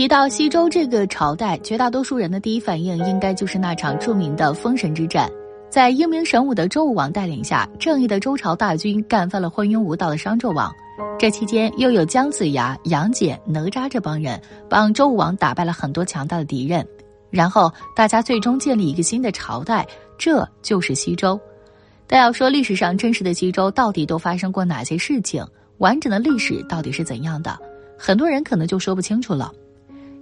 提到西周这个朝代，绝大多数人的第一反应应该就是那场著名的封神之战。在英明神武的周武王带领下，正义的周朝大军干翻了昏庸无道的商纣王。这期间，又有姜子牙、杨戬、哪吒这帮人帮周武王打败了很多强大的敌人。然后，大家最终建立一个新的朝代，这就是西周。但要说历史上真实的西周到底都发生过哪些事情，完整的历史到底是怎样的，很多人可能就说不清楚了。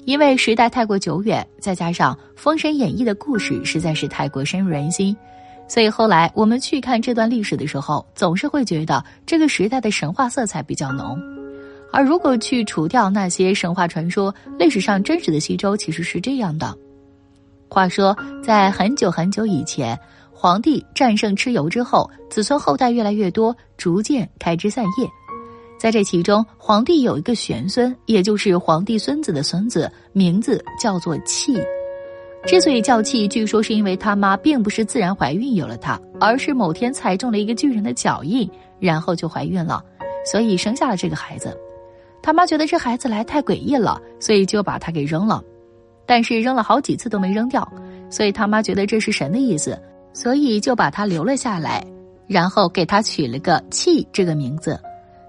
因为时代太过久远，再加上《封神演义》的故事实在是太过深入人心，所以后来我们去看这段历史的时候，总是会觉得这个时代的神话色彩比较浓。而如果去除掉那些神话传说，历史上真实的西周其实是这样的。话说，在很久很久以前，皇帝战胜蚩尤之后，子孙后代越来越多，逐渐开枝散叶。在这其中，皇帝有一个玄孙，也就是皇帝孙子的孙子，名字叫做契。之所以叫契，据说是因为他妈并不是自然怀孕有了他，而是某天踩中了一个巨人的脚印，然后就怀孕了，所以生下了这个孩子。他妈觉得这孩子来太诡异了，所以就把他给扔了。但是扔了好几次都没扔掉，所以他妈觉得这是神的意思，所以就把他留了下来，然后给他取了个契这个名字。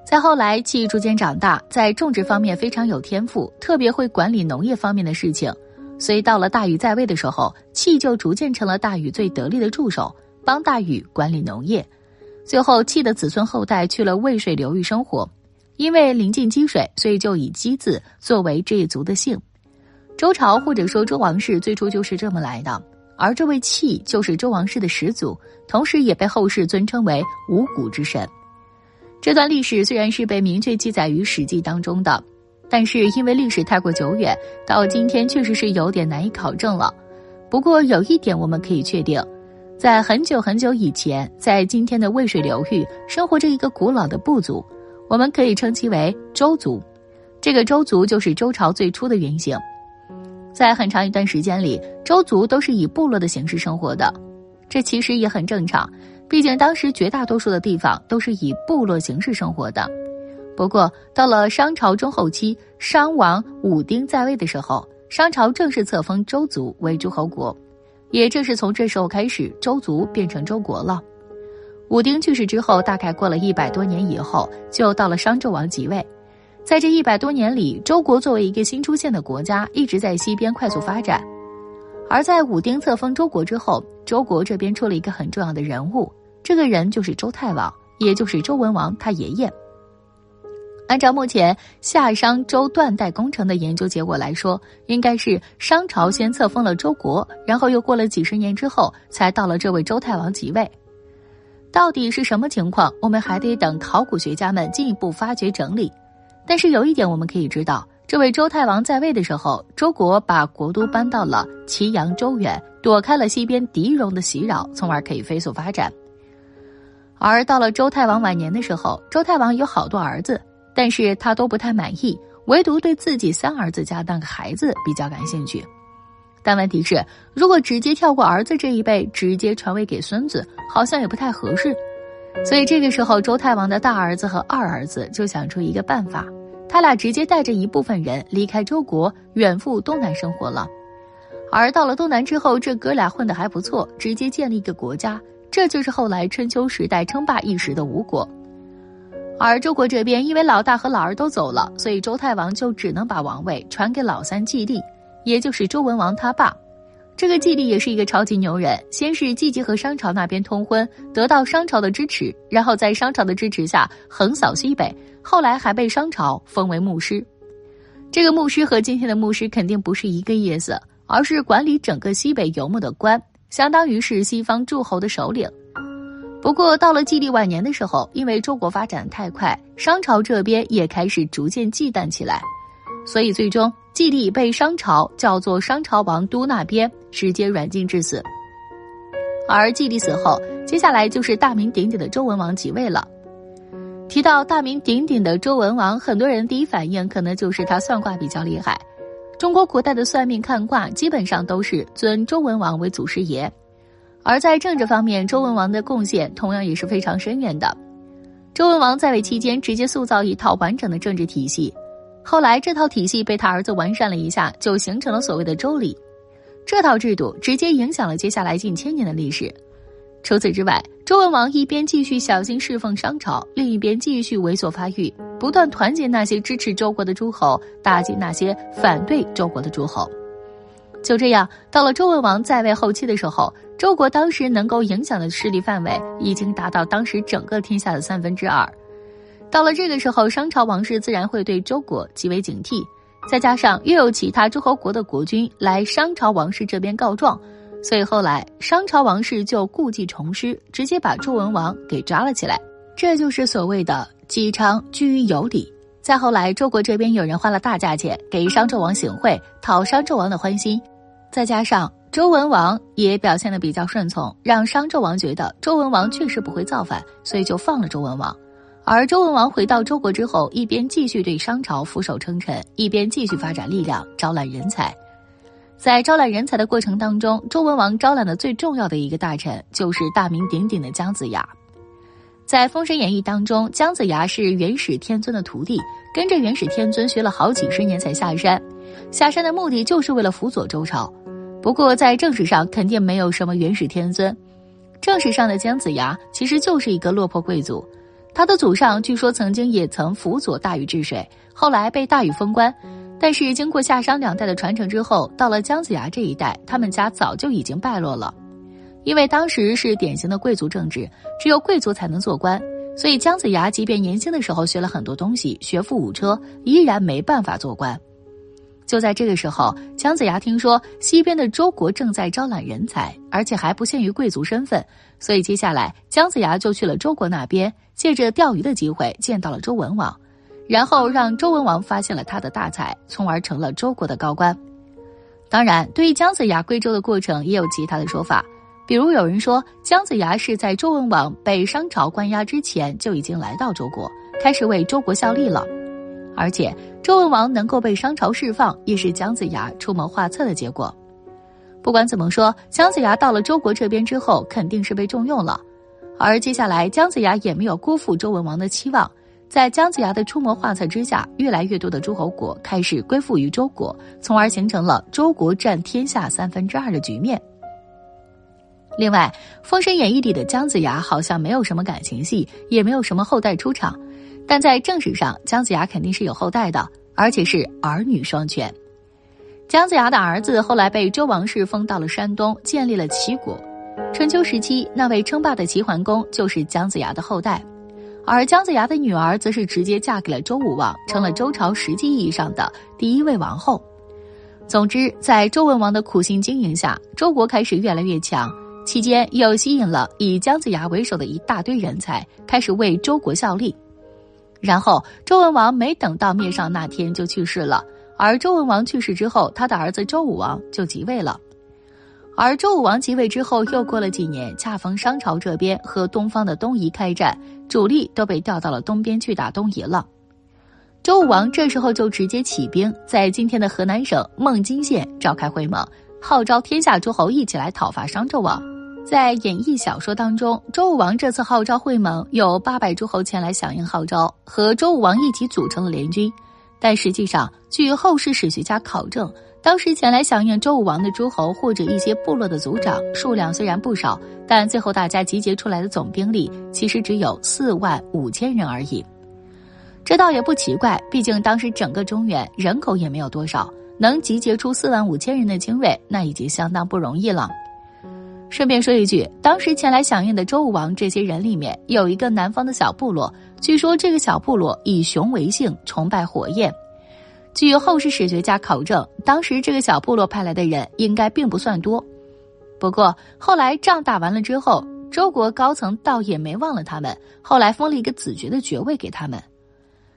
再后来，契逐渐长大，在种植方面非常有天赋，特别会管理农业方面的事情。所以到了大禹在位的时候，契就逐渐成了大禹最得力的助手，帮大禹管理农业。最后，契的子孙后代去了渭水流域生活，因为临近积水，所以就以姬字作为这一族的姓。周朝或者说周王室最初就是这么来的。而这位契就是周王室的始祖，同时也被后世尊称为五谷之神。这段历史虽然是被明确记载于《史记》当中的，但是因为历史太过久远，到今天确实是有点难以考证了。不过有一点我们可以确定，在很久很久以前，在今天的渭水流域生活着一个古老的部族，我们可以称其为周族。这个周族就是周朝最初的原型。在很长一段时间里，周族都是以部落的形式生活的，这其实也很正常。毕竟当时绝大多数的地方都是以部落形式生活的，不过到了商朝中后期，商王武丁在位的时候，商朝正式册封周族为诸侯国，也正是从这时候开始，周族变成周国了。武丁去世之后，大概过了一百多年以后，就到了商纣王即位，在这一百多年里，周国作为一个新出现的国家，一直在西边快速发展，而在武丁册封周国之后，周国这边出了一个很重要的人物。这个人就是周太王，也就是周文王他爷爷。按照目前夏商周断代工程的研究结果来说，应该是商朝先册封了周国，然后又过了几十年之后，才到了这位周太王即位。到底是什么情况，我们还得等考古学家们进一步发掘整理。但是有一点我们可以知道，这位周太王在位的时候，周国把国都搬到了祁阳周原，躲开了西边狄戎的袭扰，从而可以飞速发展。而到了周太王晚年的时候，周太王有好多儿子，但是他都不太满意，唯独对自己三儿子家当个孩子比较感兴趣。但问题是，如果直接跳过儿子这一辈，直接传位给孙子，好像也不太合适。所以这个时候，周太王的大儿子和二儿子就想出一个办法，他俩直接带着一部分人离开周国，远赴东南生活了。而到了东南之后，这哥俩混得还不错，直接建立一个国家。这就是后来春秋时代称霸一时的吴国，而周国这边因为老大和老二都走了，所以周太王就只能把王位传给老三季历，也就是周文王他爸。这个季历也是一个超级牛人，先是积极和商朝那边通婚，得到商朝的支持，然后在商朝的支持下横扫西北，后来还被商朝封为牧师。这个牧师和今天的牧师肯定不是一个意思，而是管理整个西北游牧的官。相当于是西方诸侯的首领。不过到了季历晚年的时候，因为周国发展太快，商朝这边也开始逐渐忌惮起来，所以最终季历被商朝叫做商朝王都那边直接软禁致死。而季历死后，接下来就是大名鼎鼎的周文王即位了。提到大名鼎鼎的周文王，很多人第一反应可能就是他算卦比较厉害。中国古代的算命看卦基本上都是尊周文王为祖师爷，而在政治方面，周文王的贡献同样也是非常深远的。周文王在位期间，直接塑造一套完整的政治体系，后来这套体系被他儿子完善了一下，就形成了所谓的周礼。这套制度直接影响了接下来近千年的历史。除此之外，周文王一边继续小心侍奉商朝，另一边继续猥琐发育，不断团结那些支持周国的诸侯，打击那些反对周国的诸侯。就这样，到了周文王在位后期的时候，周国当时能够影响的势力范围已经达到当时整个天下的三分之二。到了这个时候，商朝王室自然会对周国极为警惕，再加上又有其他诸侯国的国君来商朝王室这边告状。所以后来商朝王室就故技重施，直接把周文王给抓了起来。这就是所谓的姬昌居于有理。再后来，周国这边有人花了大价钱给商纣王行贿，讨商纣王的欢心。再加上周文王也表现的比较顺从，让商纣王觉得周文王确实不会造反，所以就放了周文王。而周文王回到周国之后，一边继续对商朝俯首称臣，一边继续发展力量，招揽人才。在招揽人才的过程当中，周文王招揽的最重要的一个大臣就是大名鼎鼎的姜子牙。在《封神演义》当中，姜子牙是元始天尊的徒弟，跟着元始天尊学了好几十年才下山。下山的目的就是为了辅佐周朝。不过在正史上肯定没有什么元始天尊，正史上的姜子牙其实就是一个落魄贵族，他的祖上据说曾经也曾辅佐大禹治水，后来被大禹封官。但是经过夏商两代的传承之后，到了姜子牙这一代，他们家早就已经败落了。因为当时是典型的贵族政治，只有贵族才能做官，所以姜子牙即便年轻的时候学了很多东西，学富五车，依然没办法做官。就在这个时候，姜子牙听说西边的周国正在招揽人才，而且还不限于贵族身份，所以接下来姜子牙就去了周国那边，借着钓鱼的机会见到了周文王。然后让周文王发现了他的大才，从而成了周国的高官。当然，对于姜子牙归周的过程，也有其他的说法。比如有人说，姜子牙是在周文王被商朝关押之前就已经来到周国，开始为周国效力了。而且，周文王能够被商朝释放，也是姜子牙出谋划策的结果。不管怎么说，姜子牙到了周国这边之后，肯定是被重用了。而接下来，姜子牙也没有辜负周文王的期望。在姜子牙的出谋划策之下，越来越多的诸侯国开始归附于周国，从而形成了周国占天下三分之二的局面。另外，《封神演义》里的姜子牙好像没有什么感情戏，也没有什么后代出场，但在正史上，姜子牙肯定是有后代的，而且是儿女双全。姜子牙的儿子后来被周王室封到了山东，建立了齐国。春秋时期，那位称霸的齐桓公就是姜子牙的后代。而姜子牙的女儿则是直接嫁给了周武王，成了周朝实际意义上的第一位王后。总之，在周文王的苦心经营下，周国开始越来越强。期间又吸引了以姜子牙为首的一大堆人才，开始为周国效力。然后，周文王没等到灭商那天就去世了。而周文王去世之后，他的儿子周武王就即位了。而周武王即位之后，又过了几年，恰逢商朝这边和东方的东夷开战，主力都被调到了东边去打东夷了。周武王这时候就直接起兵，在今天的河南省孟津县召开会盟，号召天下诸侯一起来讨伐商纣王。在演义小说当中，周武王这次号召会盟，有八百诸侯前来响应号召，和周武王一起组成了联军。但实际上，据后世史学家考证。当时前来响应周武王的诸侯或者一些部落的族长数量虽然不少，但最后大家集结出来的总兵力其实只有四万五千人而已。这倒也不奇怪，毕竟当时整个中原人口也没有多少，能集结出四万五千人的精锐，那已经相当不容易了。顺便说一句，当时前来响应的周武王这些人里面，有一个南方的小部落，据说这个小部落以熊为姓，崇拜火焰。据后世史学家考证，当时这个小部落派来的人应该并不算多。不过后来仗打完了之后，周国高层倒也没忘了他们，后来封了一个子爵的爵位给他们。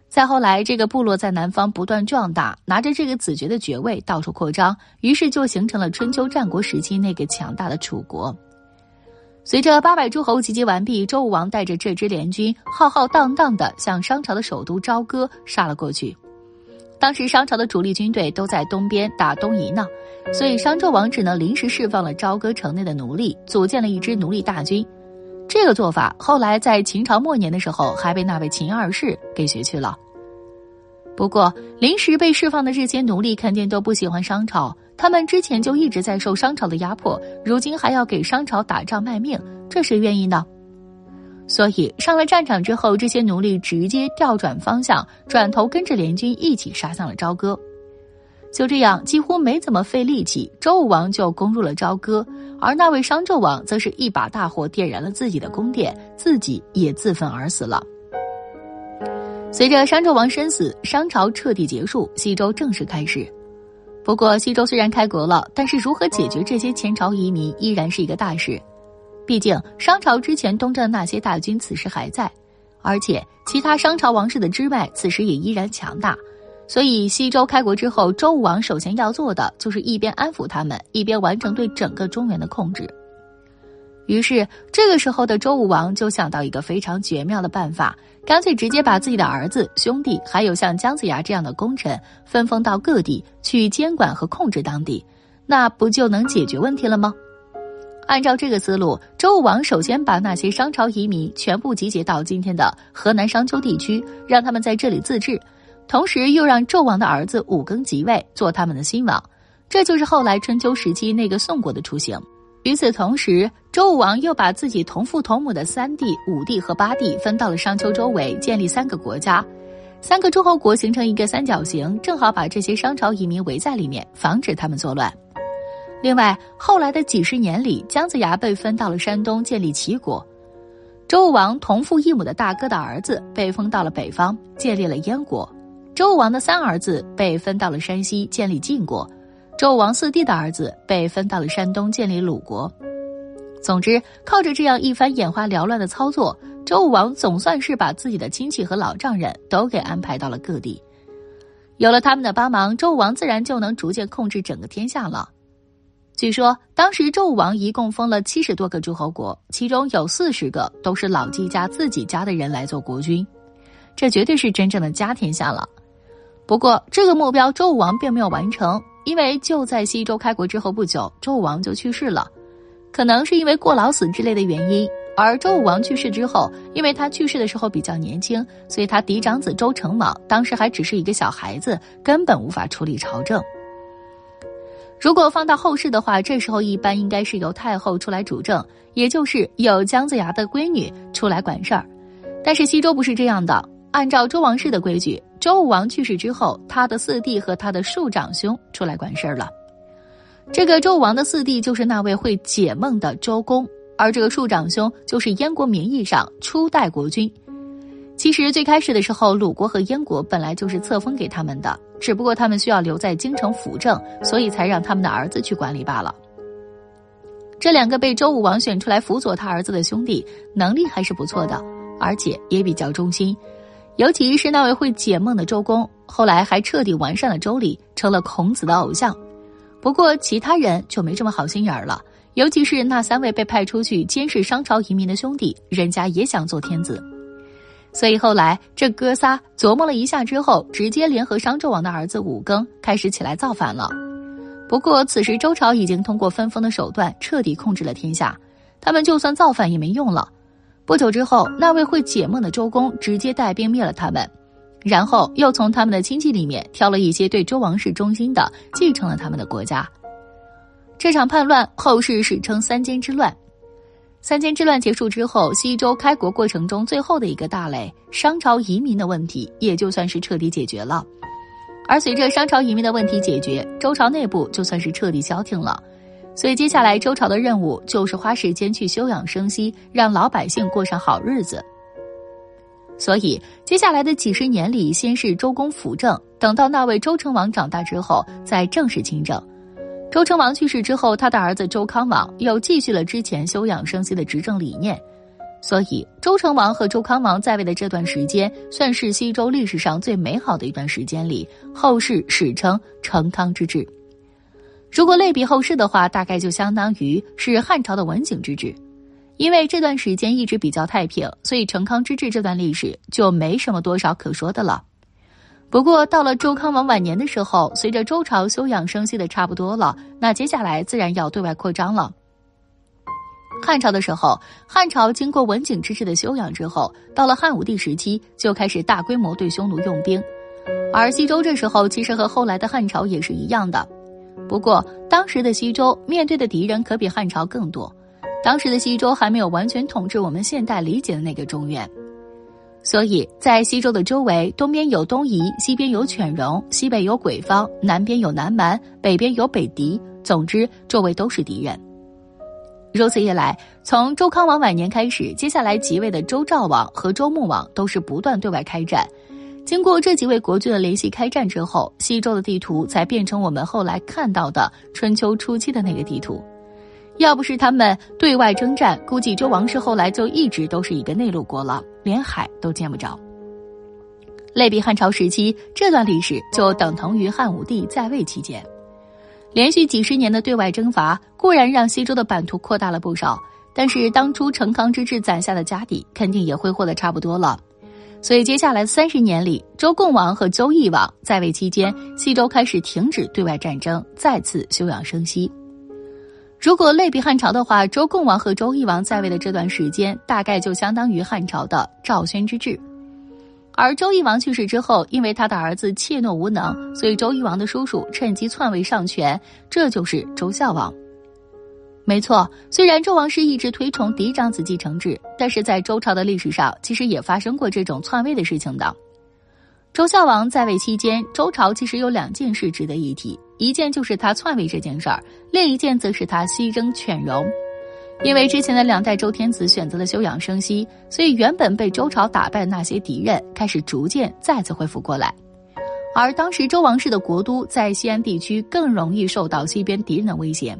再后来，这个部落在南方不断壮大，拿着这个子爵的爵位到处扩张，于是就形成了春秋战国时期那个强大的楚国。随着八百诸侯集结完毕，周武王带着这支联军浩浩荡荡的向商朝的首都朝歌杀了过去。当时商朝的主力军队都在东边打东夷呢，所以商纣王只能临时释放了朝歌城内的奴隶，组建了一支奴隶大军。这个做法后来在秦朝末年的时候还被那位秦二世给学去了。不过，临时被释放的这些奴隶肯定都不喜欢商朝，他们之前就一直在受商朝的压迫，如今还要给商朝打仗卖命，这谁愿意呢？所以上了战场之后，这些奴隶直接调转方向，转头跟着联军一起杀向了朝歌。就这样，几乎没怎么费力气，周武王就攻入了朝歌，而那位商纣王则是一把大火点燃了自己的宫殿，自己也自焚而死了。随着商纣王身死，商朝彻底结束，西周正式开始。不过，西周虽然开国了，但是如何解决这些前朝遗民依然是一个大事。毕竟，商朝之前东征的那些大军此时还在，而且其他商朝王室的支脉此时也依然强大。所以，西周开国之后，周武王首先要做的就是一边安抚他们，一边完成对整个中原的控制。于是，这个时候的周武王就想到一个非常绝妙的办法，干脆直接把自己的儿子、兄弟，还有像姜子牙这样的功臣分封到各地去监管和控制当地，那不就能解决问题了吗？按照这个思路，周武王首先把那些商朝移民全部集结到今天的河南商丘地区，让他们在这里自治，同时又让纣王的儿子武庚即位，做他们的新王，这就是后来春秋时期那个宋国的雏形。与此同时，周武王又把自己同父同母的三弟、五弟和八弟分到了商丘周围，建立三个国家，三个诸侯国形成一个三角形，正好把这些商朝移民围在里面，防止他们作乱。另外，后来的几十年里，姜子牙被分到了山东，建立齐国；周武王同父异母的大哥的儿子被封到了北方，建立了燕国；周武王的三儿子被分到了山西，建立晋国。周武王四弟的儿子被分到了山东，建立鲁国。总之，靠着这样一番眼花缭乱的操作，周武王总算是把自己的亲戚和老丈人都给安排到了各地。有了他们的帮忙，周武王自然就能逐渐控制整个天下了。据说，当时周武王一共封了七十多个诸侯国，其中有四十个都是老季家自己家的人来做国君，这绝对是真正的家天下了。不过，这个目标周武王并没有完成。因为就在西周开国之后不久，周武王就去世了，可能是因为过劳死之类的原因。而周武王去世之后，因为他去世的时候比较年轻，所以他嫡长子周成王当时还只是一个小孩子，根本无法处理朝政。如果放到后世的话，这时候一般应该是由太后出来主政，也就是有姜子牙的闺女出来管事儿。但是西周不是这样的。按照周王室的规矩，周武王去世之后，他的四弟和他的庶长兄出来管事儿了。这个周武王的四弟就是那位会解梦的周公，而这个庶长兄就是燕国名义上初代国君。其实最开始的时候，鲁国和燕国本来就是册封给他们的，只不过他们需要留在京城辅政，所以才让他们的儿子去管理罢了。这两个被周武王选出来辅佐他儿子的兄弟，能力还是不错的，而且也比较忠心。尤其是那位会解梦的周公，后来还彻底完善了周礼，成了孔子的偶像。不过其他人就没这么好心眼了，尤其是那三位被派出去监视商朝移民的兄弟，人家也想做天子。所以后来这哥仨琢磨了一下之后，直接联合商纣王的儿子武庚开始起来造反了。不过此时周朝已经通过分封的手段彻底控制了天下，他们就算造反也没用了。不久之后，那位会解梦的周公直接带兵灭了他们，然后又从他们的亲戚里面挑了一些对周王室忠心的，继承了他们的国家。这场叛乱后世史称三监之乱。三监之乱结束之后，西周开国过程中最后的一个大类——商朝移民的问题，也就算是彻底解决了。而随着商朝移民的问题解决，周朝内部就算是彻底消停了。所以，接下来周朝的任务就是花时间去休养生息，让老百姓过上好日子。所以，接下来的几十年里，先是周公辅政，等到那位周成王长大之后，再正式亲政。周成王去世之后，他的儿子周康王又继续了之前休养生息的执政理念。所以，周成王和周康王在位的这段时间，算是西周历史上最美好的一段时间里，后世史称成康之治。如果类比后世的话，大概就相当于是汉朝的文景之治，因为这段时间一直比较太平，所以成康之治这段历史就没什么多少可说的了。不过到了周康王晚年的时候，随着周朝休养生息的差不多了，那接下来自然要对外扩张了。汉朝的时候，汉朝经过文景之治的修养之后，到了汉武帝时期就开始大规模对匈奴用兵。而西周这时候其实和后来的汉朝也是一样的，不过当时的西周面对的敌人可比汉朝更多，当时的西周还没有完全统治我们现代理解的那个中原，所以在西周的周围，东边有东夷，西边有犬戎，西北有鬼方，南边有南蛮，北边有北狄，总之周围都是敌人。如此一来，从周康王晚年开始，接下来即位的周昭王和周穆王都是不断对外开战。经过这几位国君的联系开战之后，西周的地图才变成我们后来看到的春秋初期的那个地图。要不是他们对外征战，估计周王室后来就一直都是一个内陆国了，连海都见不着。类比汉朝时期，这段历史就等同于汉武帝在位期间。连续几十年的对外征伐固然让西周的版图扩大了不少，但是当初成康之治攒下的家底肯定也挥霍的差不多了。所以接下来三十年里，周共王和周懿王在位期间，西周开始停止对外战争，再次休养生息。如果类比汉朝的话，周共王和周懿王在位的这段时间，大概就相当于汉朝的赵宣之治。而周懿王去世之后，因为他的儿子怯懦无能，所以周懿王的叔叔趁机篡位上权，这就是周孝王。没错，虽然周王室一直推崇嫡长子继承制，但是在周朝的历史上，其实也发生过这种篡位的事情的。周孝王在位期间，周朝其实有两件事值得一提，一件就是他篡位这件事儿，另一件则是他西征犬戎。因为之前的两代周天子选择了休养生息，所以原本被周朝打败那些敌人开始逐渐再次恢复过来，而当时周王室的国都在西安地区，更容易受到西边敌人的威胁。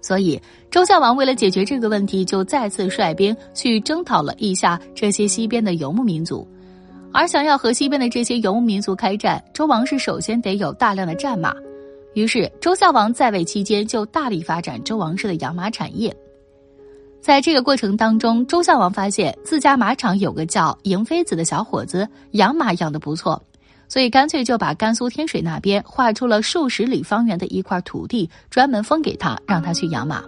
所以周孝王为了解决这个问题，就再次率兵去征讨了一下这些西边的游牧民族，而想要和西边的这些游牧民族开战，周王室首先得有大量的战马。于是，周孝王在位期间就大力发展周王室的养马产业。在这个过程当中，周孝王发现自家马场有个叫嬴妃子的小伙子养马养得不错，所以干脆就把甘肃天水那边划出了数十里方圆的一块土地，专门封给他，让他去养马。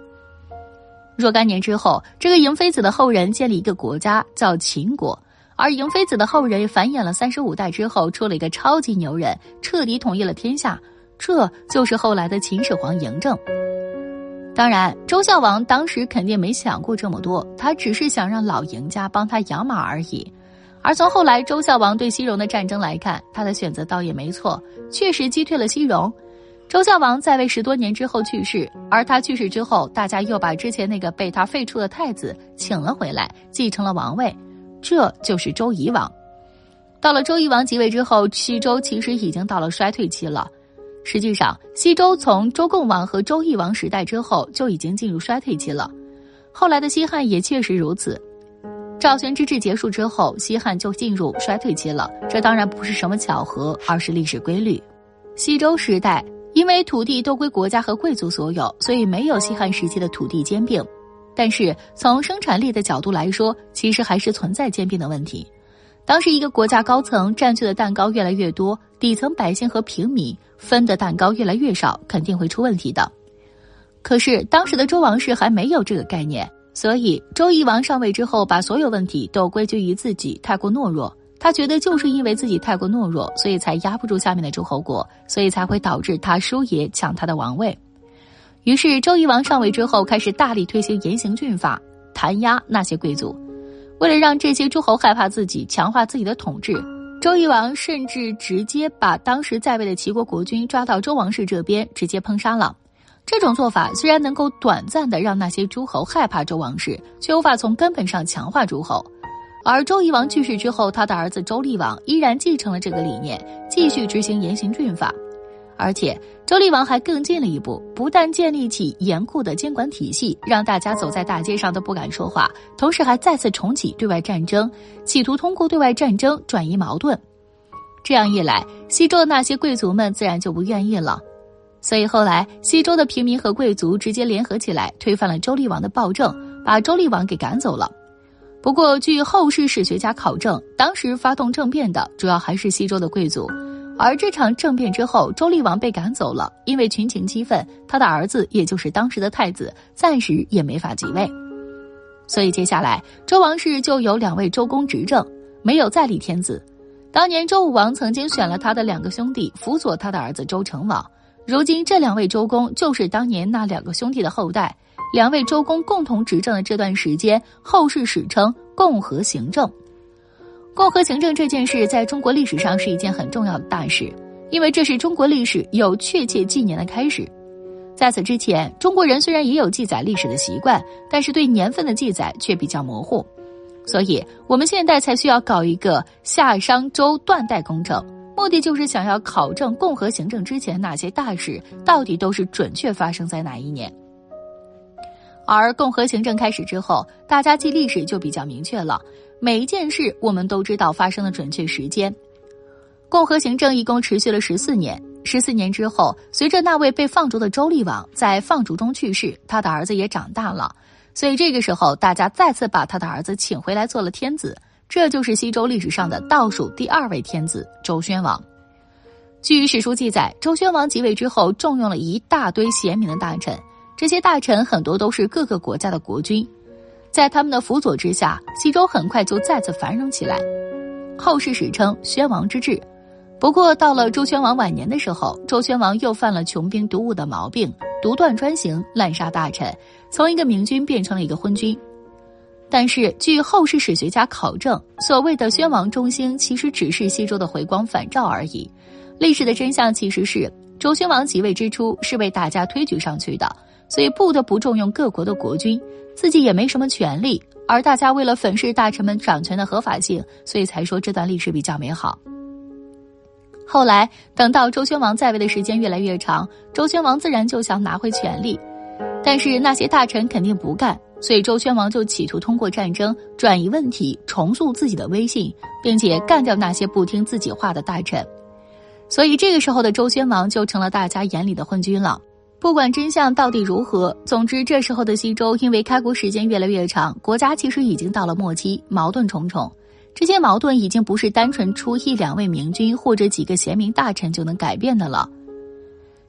若干年之后，这个嬴妃子的后人建立一个国家叫秦国，而嬴妃子的后人繁衍了三十五代之后，出了一个超级牛人，彻底统一了天下。这就是后来的秦始皇嬴政。当然，周孝王当时肯定没想过这么多，他只是想让老嬴家帮他养马而已。而从后来周孝王对西戎的战争来看，他的选择倒也没错，确实击退了西戎。周孝王在位十多年之后去世，而他去世之后，大家又把之前那个被他废黜的太子请了回来，继承了王位，这就是周夷王。到了周夷王即位之后，西周其实已经到了衰退期了。实际上，西周从周共王和周懿王时代之后就已经进入衰退期了。后来的西汉也确实如此。赵宣之治结束之后，西汉就进入衰退期了。这当然不是什么巧合，而是历史规律。西周时代因为土地都归国家和贵族所有，所以没有西汉时期的土地兼并。但是从生产力的角度来说，其实还是存在兼并的问题。当时一个国家高层占据的蛋糕越来越多，底层百姓和平民分的蛋糕越来越少，肯定会出问题的。可是当时的周王室还没有这个概念，所以周懿王上位之后，把所有问题都归咎于自己太过懦弱。他觉得就是因为自己太过懦弱，所以才压不住下面的诸侯国，所以才会导致他叔爷抢他的王位。于是周懿王上位之后，开始大力推行严刑峻法，弹压那些贵族。为了让这些诸侯害怕自己，强化自己的统治，周懿王甚至直接把当时在位的齐国国君抓到周王室这边，直接烹杀了。这种做法虽然能够短暂的让那些诸侯害怕周王室，却无法从根本上强化诸侯。而周懿王去世之后，他的儿子周厉王依然继承了这个理念，继续执行严刑峻法。而且，周厉王还更进了一步，不但建立起严酷的监管体系，让大家走在大街上都不敢说话，同时还再次重启对外战争，企图通过对外战争转移矛盾。这样一来，西周的那些贵族们自然就不愿意了。所以后来，西周的平民和贵族直接联合起来，推翻了周厉王的暴政，把周厉王给赶走了。不过，据后世史学家考证，当时发动政变的主要还是西周的贵族。而这场政变之后，周厉王被赶走了，因为群情激愤，他的儿子也就是当时的太子，暂时也没法继位。所以接下来周王室就有两位周公执政，没有再立天子。当年周武王曾经选了他的两个兄弟辅佐他的儿子周成王，如今这两位周公就是当年那两个兄弟的后代。两位周公共同执政的这段时间，后世史称共和行政。共和行政这件事在中国历史上是一件很重要的大事，因为这是中国历史有确切纪年的开始。在此之前，中国人虽然也有记载历史的习惯，但是对年份的记载却比较模糊，所以我们现代才需要搞一个夏商周断代工程，目的就是想要考证共和行政之前那些大事到底都是准确发生在哪一年。而共和行政开始之后，大家记历史就比较明确了，每一件事我们都知道发生的准确时间。共和行政一共持续了十四年，十四年之后，随着那位被放逐的周厉王在放逐中去世，他的儿子也长大了，所以这个时候大家再次把他的儿子请回来做了天子，这就是西周历史上的倒数第二位天子周宣王。据史书记载，周宣王即位之后，重用了一大堆贤明的大臣。这些大臣很多都是各个国家的国君，在他们的辅佐之下，西周很快就再次繁荣起来。后世史称宣王之治。不过到了周宣王晚年的时候，周宣王又犯了穷兵黩武的毛病，独断专行，滥杀大臣，从一个明君变成了一个昏君。但是据后世史学家考证，所谓的宣王中兴，其实只是西周的回光返照而已。历史的真相其实是，周宣王即位之初是被大家推举上去的。所以不得不重用各国的国君，自己也没什么权利。而大家为了粉饰大臣们掌权的合法性，所以才说这段历史比较美好。后来等到周宣王在位的时间越来越长，周宣王自然就想拿回权力，但是那些大臣肯定不干，所以周宣王就企图通过战争转移问题，重塑自己的威信，并且干掉那些不听自己话的大臣。所以这个时候的周宣王就成了大家眼里的昏君了。不管真相到底如何，总之这时候的西周因为开国时间越来越长，国家其实已经到了末期，矛盾重重。这些矛盾已经不是单纯出一两位明君或者几个贤明大臣就能改变的了。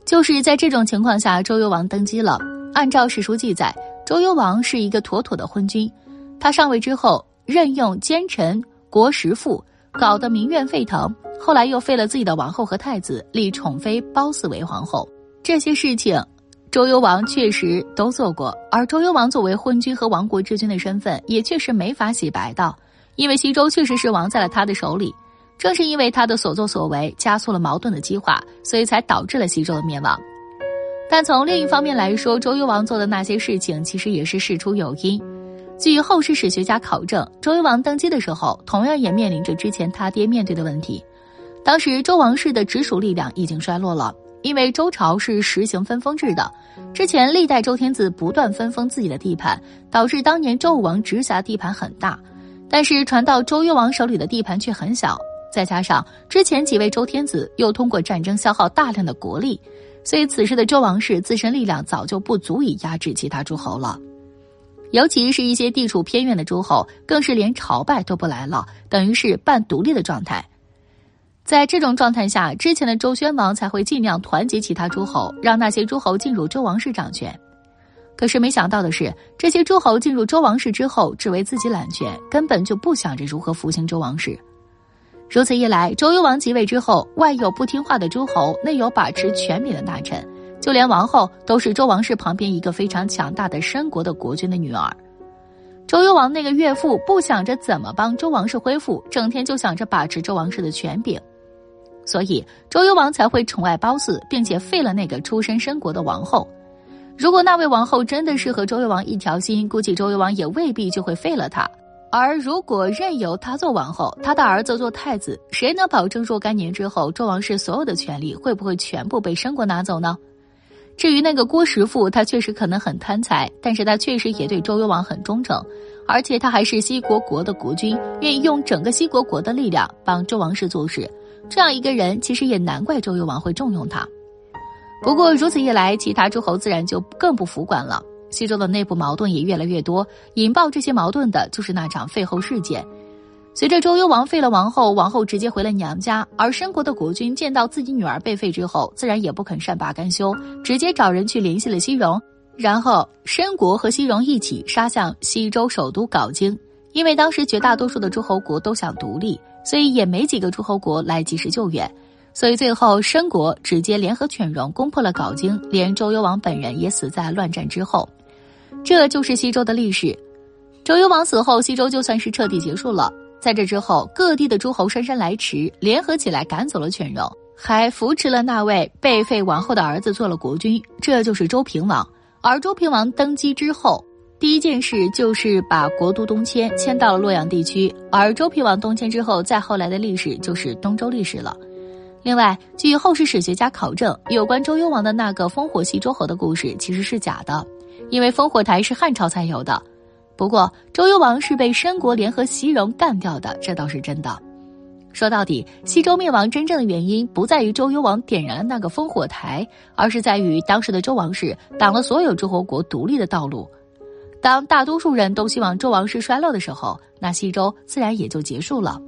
就是在这种情况下，周幽王登基了。按照史书记载，周幽王是一个妥妥的昏君。他上位之后，任用奸臣、国实父，搞得民怨沸腾。后来又废了自己的王后和太子，立宠妃褒姒为皇后。这些事情，周幽王确实都做过，而周幽王作为昏君和亡国之君的身份，也确实没法洗白的，因为西周确实是亡在了他的手里。正是因为他的所作所为，加速了矛盾的激化，所以才导致了西周的灭亡。但从另一方面来说，周幽王做的那些事情，其实也是事出有因。据后世史学家考证，周幽王登基的时候，同样也面临着之前他爹面对的问题。当时周王室的直属力量已经衰落了。因为周朝是实行分封制的，之前历代周天子不断分封自己的地盘，导致当年周武王直辖地盘很大，但是传到周幽王手里的地盘却很小。再加上之前几位周天子又通过战争消耗大量的国力，所以此时的周王室自身力量早就不足以压制其他诸侯了。尤其是一些地处偏远的诸侯，更是连朝拜都不来了，等于是半独立的状态。在这种状态下，之前的周宣王才会尽量团结其他诸侯，让那些诸侯进入周王室掌权。可是没想到的是，这些诸侯进入周王室之后，只为自己揽权，根本就不想着如何复兴周王室。如此一来，周幽王即位之后，外有不听话的诸侯，内有把持权柄的大臣，就连王后都是周王室旁边一个非常强大的申国的国君的女儿。周幽王那个岳父不想着怎么帮周王室恢复，整天就想着把持周王室的权柄。所以周幽王才会宠爱褒姒，并且废了那个出身申国的王后。如果那位王后真的是和周幽王一条心，估计周幽王也未必就会废了她。而如果任由她做王后，他的儿子做太子，谁能保证若干年之后周王室所有的权利会不会全部被申国拿走呢？至于那个郭实父，他确实可能很贪财，但是他确实也对周幽王很忠诚，而且他还是西国国的国君，愿意用整个西国国的力量帮周王室做事。这样一个人，其实也难怪周幽王会重用他。不过如此一来，其他诸侯自然就更不服管了。西周的内部矛盾也越来越多，引爆这些矛盾的就是那场废后事件。随着周幽王废了王后，王后直接回了娘家，而申国的国君见到自己女儿被废之后，自然也不肯善罢甘休，直接找人去联系了西戎，然后申国和西戎一起杀向西周首都镐京。因为当时绝大多数的诸侯国都想独立。所以也没几个诸侯国来及时救援。所以最后，申国直接联合犬戎攻破了镐京，连周幽王本人也死在乱战之后。这就是西周的历史。周幽王死后，西周就算是彻底结束了。在这之后，各地的诸侯姗姗来迟，联合起来赶走了犬戎，还扶持了那位被废王后的儿子做了国君，这就是周平王。而周平王登基之后，第一件事就是把国都东迁，迁到了洛阳地区。而周平王东迁之后，再后来的历史就是东周历史了。另外，据后世史学家考证，有关周幽王的那个烽火戏诸侯的故事其实是假的，因为烽火台是汉朝才有的。不过，周幽王是被申国联合西戎干掉的，这倒是真的。说到底，西周灭亡真正的原因不在于周幽王点燃了那个烽火台，而是在于当时的周王室挡了所有诸侯国独立的道路。当大多数人都希望周王室衰落的时候，那西周自然也就结束了。